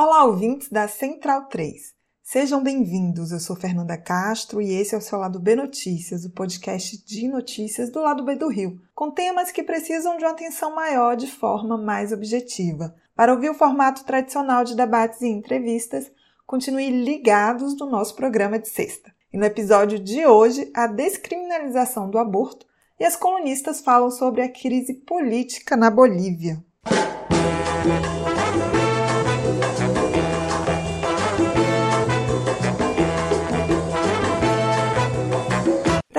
Olá, ouvintes da Central 3. Sejam bem-vindos. Eu sou Fernanda Castro e esse é o seu Lado B Notícias, o podcast de notícias do lado B do Rio, com temas que precisam de uma atenção maior de forma mais objetiva. Para ouvir o formato tradicional de debates e entrevistas, continue ligados no nosso programa de sexta. E no episódio de hoje, a descriminalização do aborto e as colunistas falam sobre a crise política na Bolívia.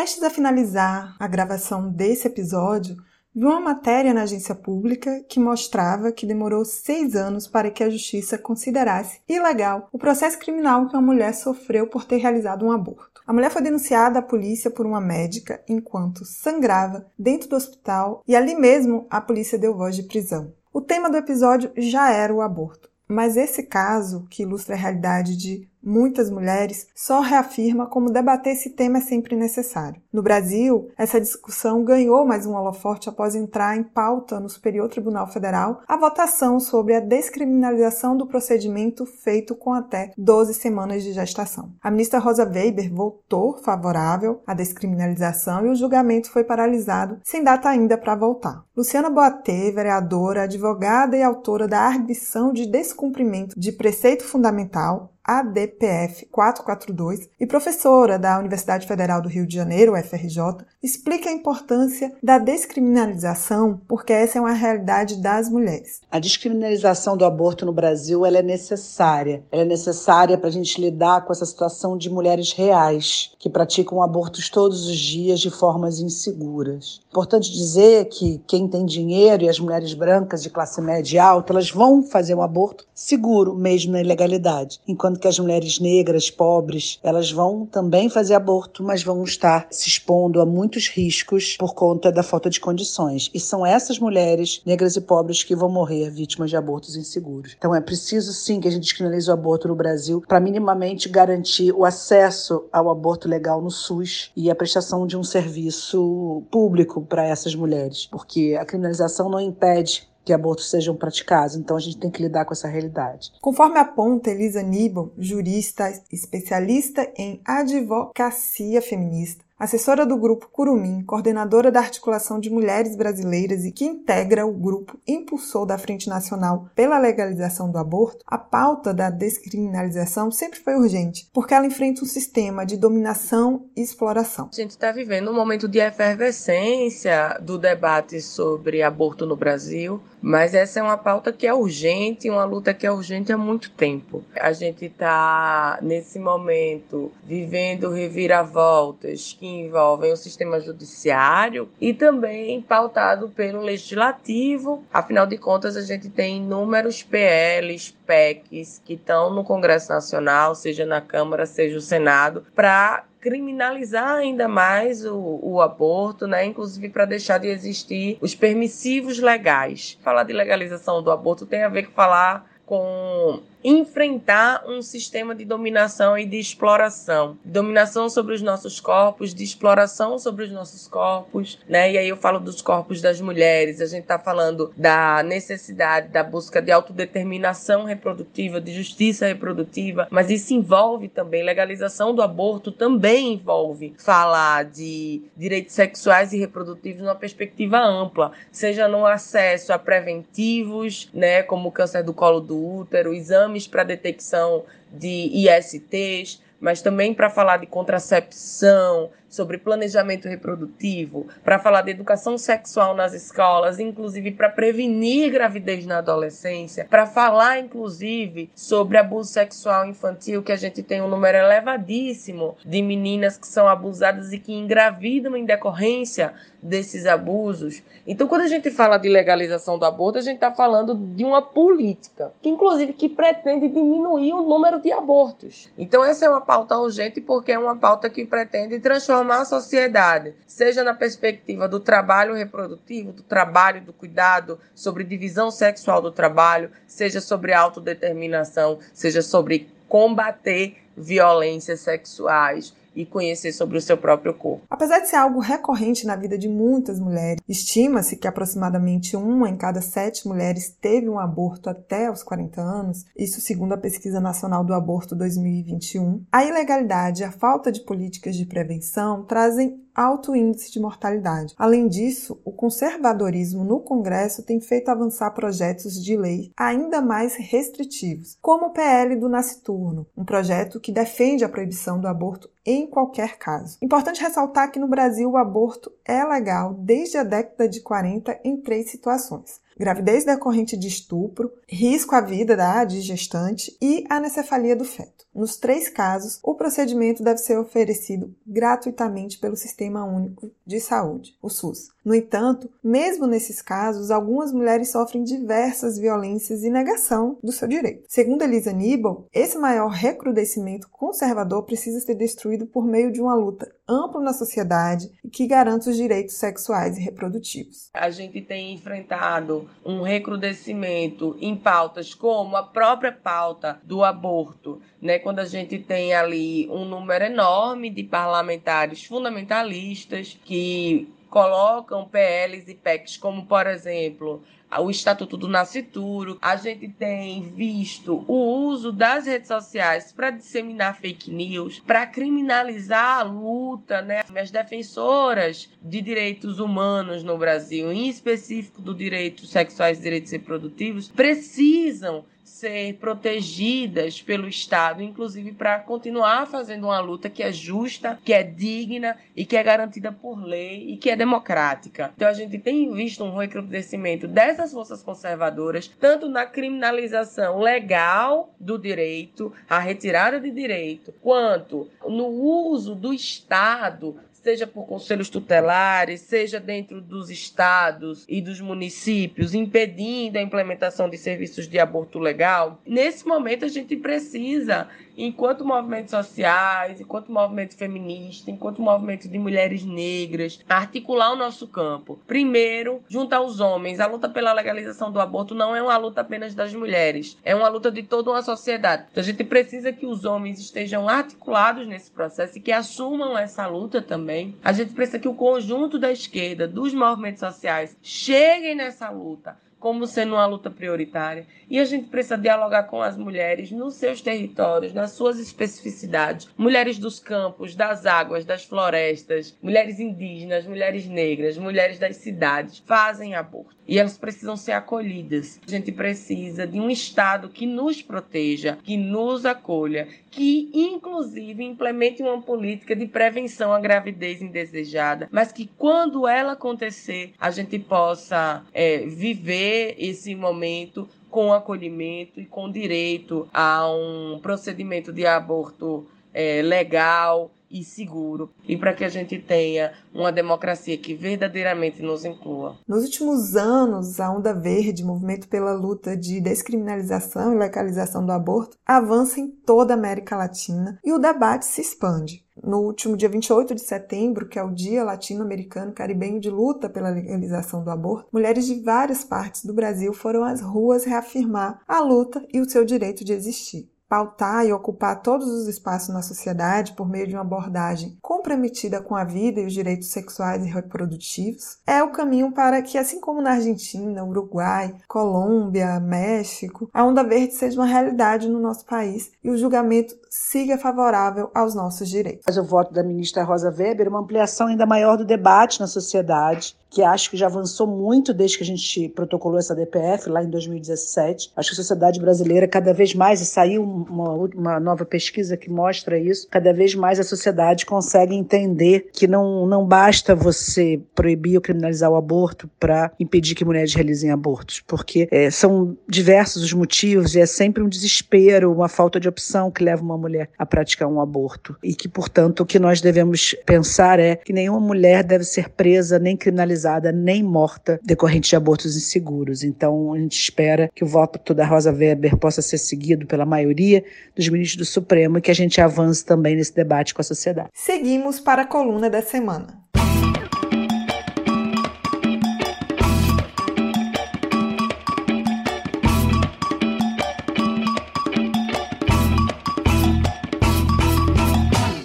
Prestes a finalizar a gravação desse episódio, vi uma matéria na agência pública que mostrava que demorou seis anos para que a justiça considerasse ilegal o processo criminal que uma mulher sofreu por ter realizado um aborto. A mulher foi denunciada à polícia por uma médica enquanto sangrava dentro do hospital e ali mesmo a polícia deu voz de prisão. O tema do episódio já era o aborto, mas esse caso, que ilustra a realidade de muitas mulheres, só reafirma como debater esse tema é sempre necessário. No Brasil, essa discussão ganhou mais um holoforte após entrar em pauta no Superior Tribunal Federal a votação sobre a descriminalização do procedimento feito com até 12 semanas de gestação. A ministra Rosa Weber votou favorável à descriminalização e o julgamento foi paralisado, sem data ainda para voltar. Luciana Boatê, vereadora, advogada e autora da Arbição de Descumprimento de Preceito Fundamental, ADPF 442 e professora da Universidade Federal do Rio de Janeiro, UFRJ, explica a importância da descriminalização, porque essa é uma realidade das mulheres. A descriminalização do aborto no Brasil ela é necessária. Ela é necessária para a gente lidar com essa situação de mulheres reais que praticam abortos todos os dias de formas inseguras. Importante dizer que quem tem dinheiro e as mulheres brancas de classe média alta, elas vão fazer um aborto seguro, mesmo na ilegalidade, enquanto que as mulheres negras, pobres, elas vão também fazer aborto, mas vão estar se expondo a muitos riscos por conta da falta de condições. E são essas mulheres negras e pobres que vão morrer vítimas de abortos inseguros. Então é preciso sim que a gente descriminalize o aborto no Brasil para minimamente garantir o acesso ao aborto legal no SUS e a prestação de um serviço público para essas mulheres, porque a criminalização não impede que abortos sejam praticados. Então a gente tem que lidar com essa realidade. Conforme aponta Elisa Nibel, jurista especialista em advocacia feminista, assessora do grupo Curumim, coordenadora da Articulação de Mulheres Brasileiras e que integra o grupo impulsor da Frente Nacional pela Legalização do Aborto, a pauta da descriminalização sempre foi urgente, porque ela enfrenta um sistema de dominação e exploração. A gente está vivendo um momento de efervescência do debate sobre aborto no Brasil. Mas essa é uma pauta que é urgente, uma luta que é urgente há muito tempo. A gente está, nesse momento, vivendo reviravoltas que envolvem o sistema judiciário e também pautado pelo legislativo. Afinal de contas, a gente tem inúmeros PLs, PECs que estão no Congresso Nacional, seja na Câmara, seja o Senado, para criminalizar ainda mais o, o aborto, né? Inclusive para deixar de existir os permissivos legais. Falar de legalização do aborto tem a ver com falar com enfrentar um sistema de dominação e de exploração. Dominação sobre os nossos corpos, de exploração sobre os nossos corpos, né? E aí eu falo dos corpos das mulheres, a gente está falando da necessidade da busca de autodeterminação reprodutiva, de justiça reprodutiva, mas isso envolve também legalização do aborto, também envolve falar de direitos sexuais e reprodutivos numa perspectiva ampla, seja no acesso a preventivos, né, como o câncer do colo do útero, exame exames para detecção de ISTs, mas também para falar de contracepção, sobre planejamento reprodutivo, para falar de educação sexual nas escolas, inclusive para prevenir gravidez na adolescência, para falar inclusive sobre abuso sexual infantil, que a gente tem um número elevadíssimo de meninas que são abusadas e que engravidam em decorrência desses abusos. Então, quando a gente fala de legalização do aborto, a gente está falando de uma política que, inclusive, que pretende diminuir o número de abortos. Então, essa é uma pauta urgente porque é uma pauta que pretende transformar a sociedade, seja na perspectiva do trabalho reprodutivo, do trabalho, do cuidado, sobre divisão sexual do trabalho, seja sobre autodeterminação, seja sobre combater violências sexuais e conhecer sobre o seu próprio corpo. Apesar de ser algo recorrente na vida de muitas mulheres, estima-se que aproximadamente uma em cada sete mulheres teve um aborto até os 40 anos, isso segundo a Pesquisa Nacional do Aborto 2021. A ilegalidade e a falta de políticas de prevenção trazem alto índice de mortalidade. Além disso, o conservadorismo no Congresso tem feito avançar projetos de lei ainda mais restritivos, como o PL do Nasciturno, um projeto que defende a proibição do aborto em qualquer caso. Importante ressaltar que no Brasil o aborto é legal desde a década de 40 em três situações gravidez decorrente de estupro, risco à vida da gestante e anencefalia do feto. Nos três casos, o procedimento deve ser oferecido gratuitamente pelo Sistema Único de Saúde, o SUS. No entanto, mesmo nesses casos, algumas mulheres sofrem diversas violências e negação do seu direito. Segundo Elisa Nibel, esse maior recrudescimento conservador precisa ser destruído por meio de uma luta ampla na sociedade e que garanta os direitos sexuais e reprodutivos. A gente tem enfrentado um recrudescimento em pautas como a própria pauta do aborto, né? Quando a gente tem ali um número enorme de parlamentares fundamentalistas que colocam PLs e PECs como, por exemplo, o Estatuto do Nascituro. A gente tem visto o uso das redes sociais para disseminar fake news, para criminalizar a luta, né? As defensoras de direitos humanos no Brasil, em específico do direitos sexuais e direitos reprodutivos, precisam ser protegidas pelo Estado, inclusive para continuar fazendo uma luta que é justa, que é digna e que é garantida por lei e que é democrática. Então a gente tem visto um recrudescimento dessas forças conservadoras, tanto na criminalização legal do direito, a retirada de direito, quanto no uso do Estado seja por conselhos tutelares, seja dentro dos estados e dos municípios, impedindo a implementação de serviços de aborto legal. Nesse momento, a gente precisa enquanto movimentos sociais, enquanto movimento feminista, enquanto movimento de mulheres negras, articular o nosso campo. Primeiro, junto aos homens, a luta pela legalização do aborto não é uma luta apenas das mulheres, é uma luta de toda uma sociedade. Então a gente precisa que os homens estejam articulados nesse processo e que assumam essa luta também. A gente precisa que o conjunto da esquerda, dos movimentos sociais, cheguem nessa luta como sendo uma luta prioritária. E a gente precisa dialogar com as mulheres nos seus territórios, nas suas especificidades. Mulheres dos campos, das águas, das florestas, mulheres indígenas, mulheres negras, mulheres das cidades fazem aborto. E elas precisam ser acolhidas. A gente precisa de um Estado que nos proteja, que nos acolha, que inclusive implemente uma política de prevenção à gravidez indesejada, mas que quando ela acontecer, a gente possa é, viver esse momento com acolhimento e com direito a um procedimento de aborto é, legal e seguro e para que a gente tenha uma democracia que verdadeiramente nos inclua. Nos últimos anos, a Onda Verde, movimento pela luta de descriminalização e legalização do aborto, avança em toda a América Latina e o debate se expande. No último dia 28 de setembro, que é o Dia Latino-Americano Caribenho de Luta pela Legalização do Aborto, mulheres de várias partes do Brasil foram às ruas reafirmar a luta e o seu direito de existir pautar e ocupar todos os espaços na sociedade por meio de uma abordagem comprometida com a vida e os direitos sexuais e reprodutivos, é o caminho para que, assim como na Argentina, Uruguai, Colômbia, México, a onda verde seja uma realidade no nosso país e o julgamento siga favorável aos nossos direitos. Mas o voto da ministra Rosa Weber uma ampliação ainda maior do debate na sociedade que acho que já avançou muito desde que a gente protocolou essa DPF lá em 2017. Acho que a sociedade brasileira cada vez mais, e saiu uma, uma nova pesquisa que mostra isso. Cada vez mais a sociedade consegue entender que não, não basta você proibir ou criminalizar o aborto para impedir que mulheres realizem abortos, porque é, são diversos os motivos e é sempre um desespero, uma falta de opção que leva uma mulher a praticar um aborto. E que, portanto, o que nós devemos pensar é que nenhuma mulher deve ser presa, nem criminalizada, nem morta decorrente de abortos inseguros. Então, a gente espera que o voto da Rosa Weber possa ser seguido pela maioria dos ministros do Supremo e que a gente avance também nesse debate com a sociedade. Seguimos para a coluna da semana.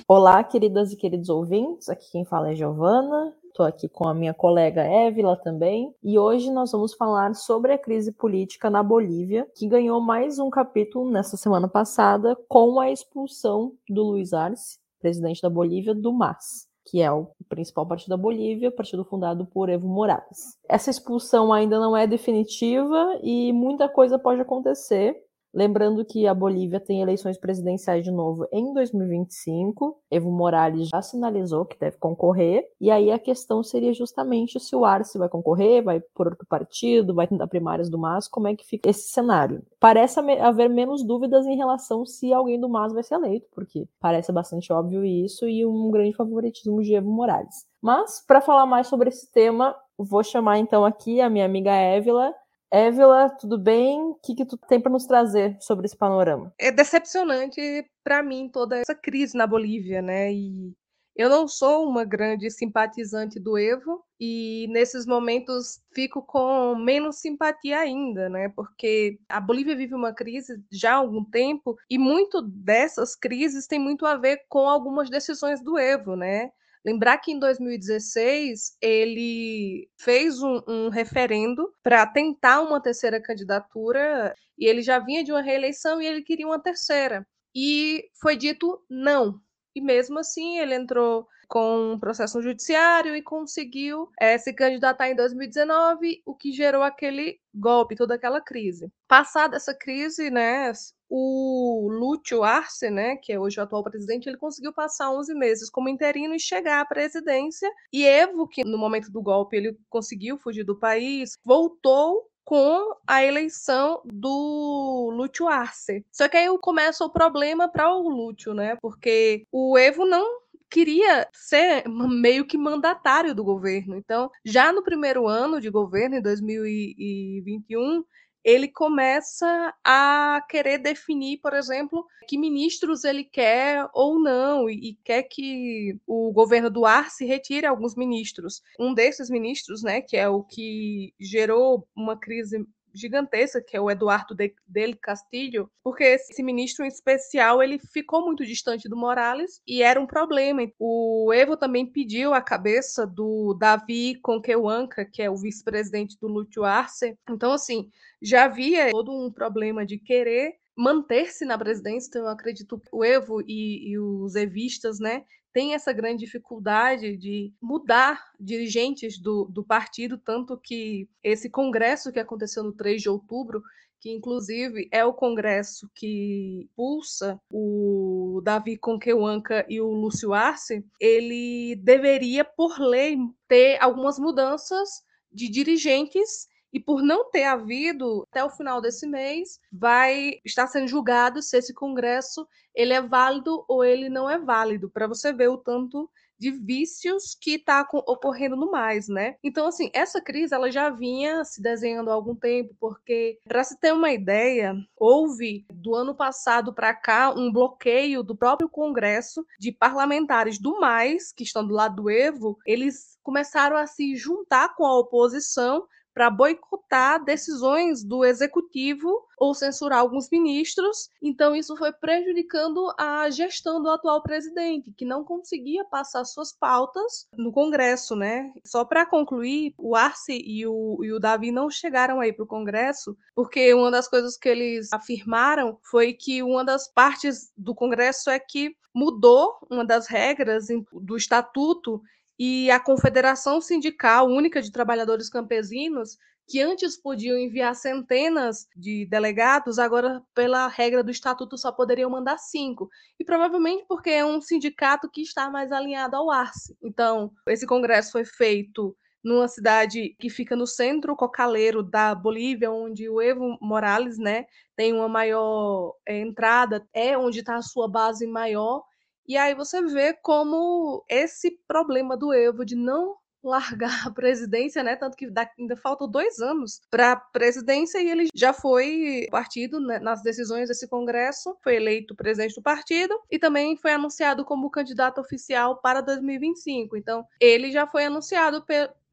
Olá, queridas e queridos ouvintes. Aqui quem fala é Giovana. Estou aqui com a minha colega Évila também. E hoje nós vamos falar sobre a crise política na Bolívia, que ganhou mais um capítulo nessa semana passada com a expulsão do Luiz Arce, presidente da Bolívia, do MAS que é o principal partido da Bolívia, partido fundado por Evo Morales. Essa expulsão ainda não é definitiva e muita coisa pode acontecer. Lembrando que a Bolívia tem eleições presidenciais de novo em 2025. Evo Morales já sinalizou que deve concorrer. E aí a questão seria justamente se o Arce vai concorrer, vai por outro partido, vai tentar primárias do MAS, como é que fica esse cenário. Parece haver menos dúvidas em relação se alguém do MAS vai ser eleito, porque parece bastante óbvio isso e um grande favoritismo de Evo Morales. Mas, para falar mais sobre esse tema, vou chamar então aqui a minha amiga Évila Évila, tudo bem? O que, que tu tem para nos trazer sobre esse panorama? É decepcionante para mim toda essa crise na Bolívia, né? E eu não sou uma grande simpatizante do Evo e nesses momentos fico com menos simpatia ainda, né? Porque a Bolívia vive uma crise já há algum tempo e muito dessas crises tem muito a ver com algumas decisões do Evo, né? Lembrar que em 2016 ele fez um, um referendo para tentar uma terceira candidatura e ele já vinha de uma reeleição e ele queria uma terceira. E foi dito não. E mesmo assim ele entrou com um processo judiciário e conseguiu é, se candidatar em 2019, o que gerou aquele golpe, toda aquela crise. Passada essa crise, né, o Lúcio Arce, né, que é hoje o atual presidente, ele conseguiu passar 11 meses como interino e chegar à presidência. E Evo, que no momento do golpe ele conseguiu fugir do país, voltou com a eleição do Lúcio Arce. Só que aí começa o problema para o Lúcio, né? Porque o Evo não queria ser meio que mandatário do governo. Então, já no primeiro ano de governo, em 2021, ele começa a querer definir, por exemplo, que ministros ele quer ou não, e, quer que o governo do Arce retire alguns ministros. Um desses ministros, né, que é o que gerou uma crise gigantesca, que é o Eduardo de, del Castillo, porque esse ministro em especial ele ficou muito distante do Morales e era um problema. O Evo também pediu a cabeça do Davi Conquehuanca, que é o vice-presidente do Lúcio Arce. Então, assim, já havia todo um problema de querer manter-se na presidência, então eu acredito que o Evo e, e os evistas, né, tem essa grande dificuldade de mudar dirigentes do, do partido, tanto que esse congresso que aconteceu no 3 de outubro, que inclusive é o congresso que pulsa o Davi Conquehuanca e o Lúcio Arce, ele deveria, por lei, ter algumas mudanças de dirigentes e por não ter havido até o final desse mês, vai estar sendo julgado se esse congresso ele é válido ou ele não é válido, para você ver o tanto de vícios que está ocorrendo no mais, né? Então, assim, essa crise ela já vinha se desenhando há algum tempo, porque, para se ter uma ideia, houve do ano passado para cá um bloqueio do próprio Congresso de parlamentares do mais, que estão do lado do Evo, eles começaram a se juntar com a oposição para boicotar decisões do executivo ou censurar alguns ministros. Então, isso foi prejudicando a gestão do atual presidente, que não conseguia passar suas pautas no Congresso, né? Só para concluir, o Arce e o, e o Davi não chegaram aí para o Congresso, porque uma das coisas que eles afirmaram foi que uma das partes do Congresso é que mudou uma das regras do estatuto e a Confederação Sindical Única de Trabalhadores Campesinos que antes podiam enviar centenas de delegados, agora, pela regra do estatuto, só poderiam mandar cinco. E provavelmente porque é um sindicato que está mais alinhado ao ARCE. Então, esse congresso foi feito numa cidade que fica no centro cocaleiro da Bolívia, onde o Evo Morales né, tem uma maior é, entrada, é onde está a sua base maior. E aí você vê como esse problema do Evo de não largar a presidência, né? Tanto que ainda faltam dois anos para a presidência e ele já foi partido né, nas decisões desse Congresso, foi eleito presidente do partido e também foi anunciado como candidato oficial para 2025. Então, ele já foi anunciado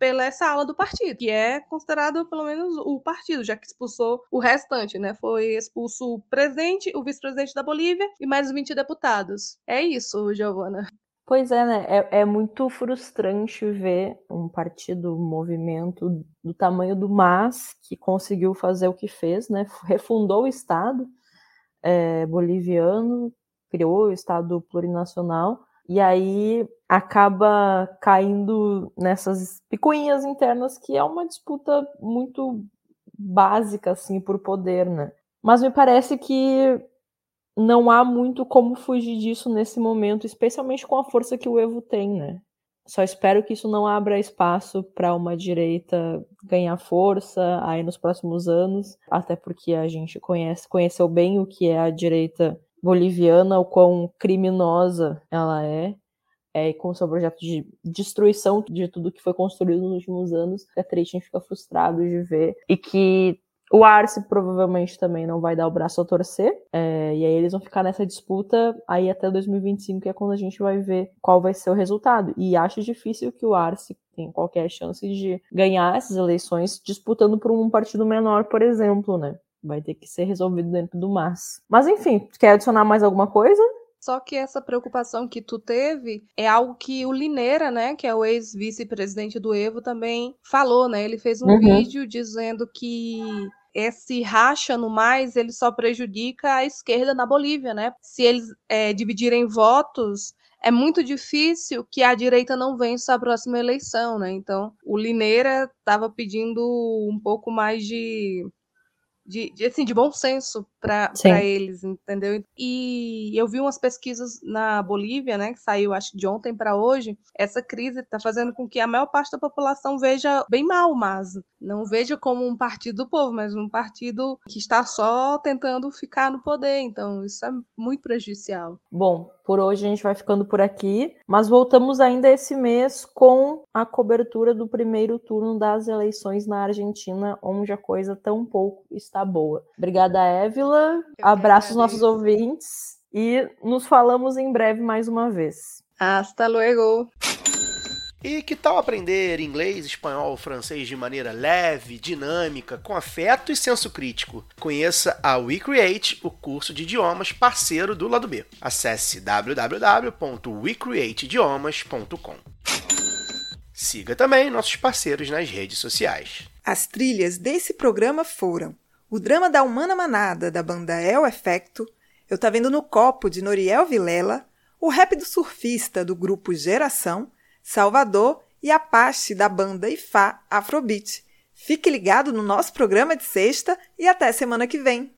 pela essa ala do partido, que é considerado pelo menos o partido, já que expulsou o restante, né? Foi expulso o presidente, o vice-presidente da Bolívia e mais 20 deputados. É isso, Giovana. Pois é, né? É, é, muito frustrante ver um partido, um movimento do tamanho do MAS que conseguiu fazer o que fez, né? Refundou o Estado é, boliviano, criou o Estado plurinacional e aí acaba caindo nessas picuinhas internas que é uma disputa muito básica assim por poder, né? Mas me parece que não há muito como fugir disso nesse momento, especialmente com a força que o Evo tem, né? Só espero que isso não abra espaço para uma direita ganhar força aí nos próximos anos, até porque a gente conhece, conheceu bem o que é a direita boliviana, o quão criminosa ela é, é, com seu projeto de destruição de tudo que foi construído nos últimos anos, a triste, a gente fica frustrado de ver, e que o Arce provavelmente também não vai dar o braço a torcer, é, e aí eles vão ficar nessa disputa aí até 2025, que é quando a gente vai ver qual vai ser o resultado. E acho difícil que o Arce tenha qualquer chance de ganhar essas eleições disputando por um partido menor, por exemplo, né? Vai ter que ser resolvido dentro do MAS. Mas enfim, quer adicionar mais alguma coisa? Só que essa preocupação que tu teve é algo que o Lineira, né, que é o ex-vice-presidente do Evo, também falou, né? Ele fez um uhum. vídeo dizendo que esse racha no mais ele só prejudica a esquerda na Bolívia, né? Se eles é, dividirem votos, é muito difícil que a direita não vença a próxima eleição, né? Então, o Lineira estava pedindo um pouco mais de de, de, assim, de bom senso para eles, entendeu? E eu vi umas pesquisas na Bolívia, né, que saiu acho de ontem para hoje. Essa crise está fazendo com que a maior parte da população veja bem mal o MAS. Não veja como um partido do povo, mas um partido que está só tentando ficar no poder. Então, isso é muito prejudicial. Bom, por hoje a gente vai ficando por aqui, mas voltamos ainda esse mês com a cobertura do primeiro turno das eleições na Argentina, onde a coisa tão pouco está boa. Obrigada, Évila. Abraço aos nossos ouvintes e nos falamos em breve mais uma vez. Hasta luego. E que tal aprender inglês, espanhol, francês de maneira leve, dinâmica, com afeto e senso crítico? Conheça a WeCreate, o curso de idiomas parceiro do lado B. Acesse www.wecreateidiomas.com. Siga também nossos parceiros nas redes sociais. As trilhas desse programa foram o drama da Humana Manada, da banda El Efecto, Eu Tá Vendo no Copo, de Noriel Vilela, o rap do surfista, do grupo Geração, Salvador e Apache da banda Ifá Afrobeat. Fique ligado no nosso programa de sexta e até semana que vem.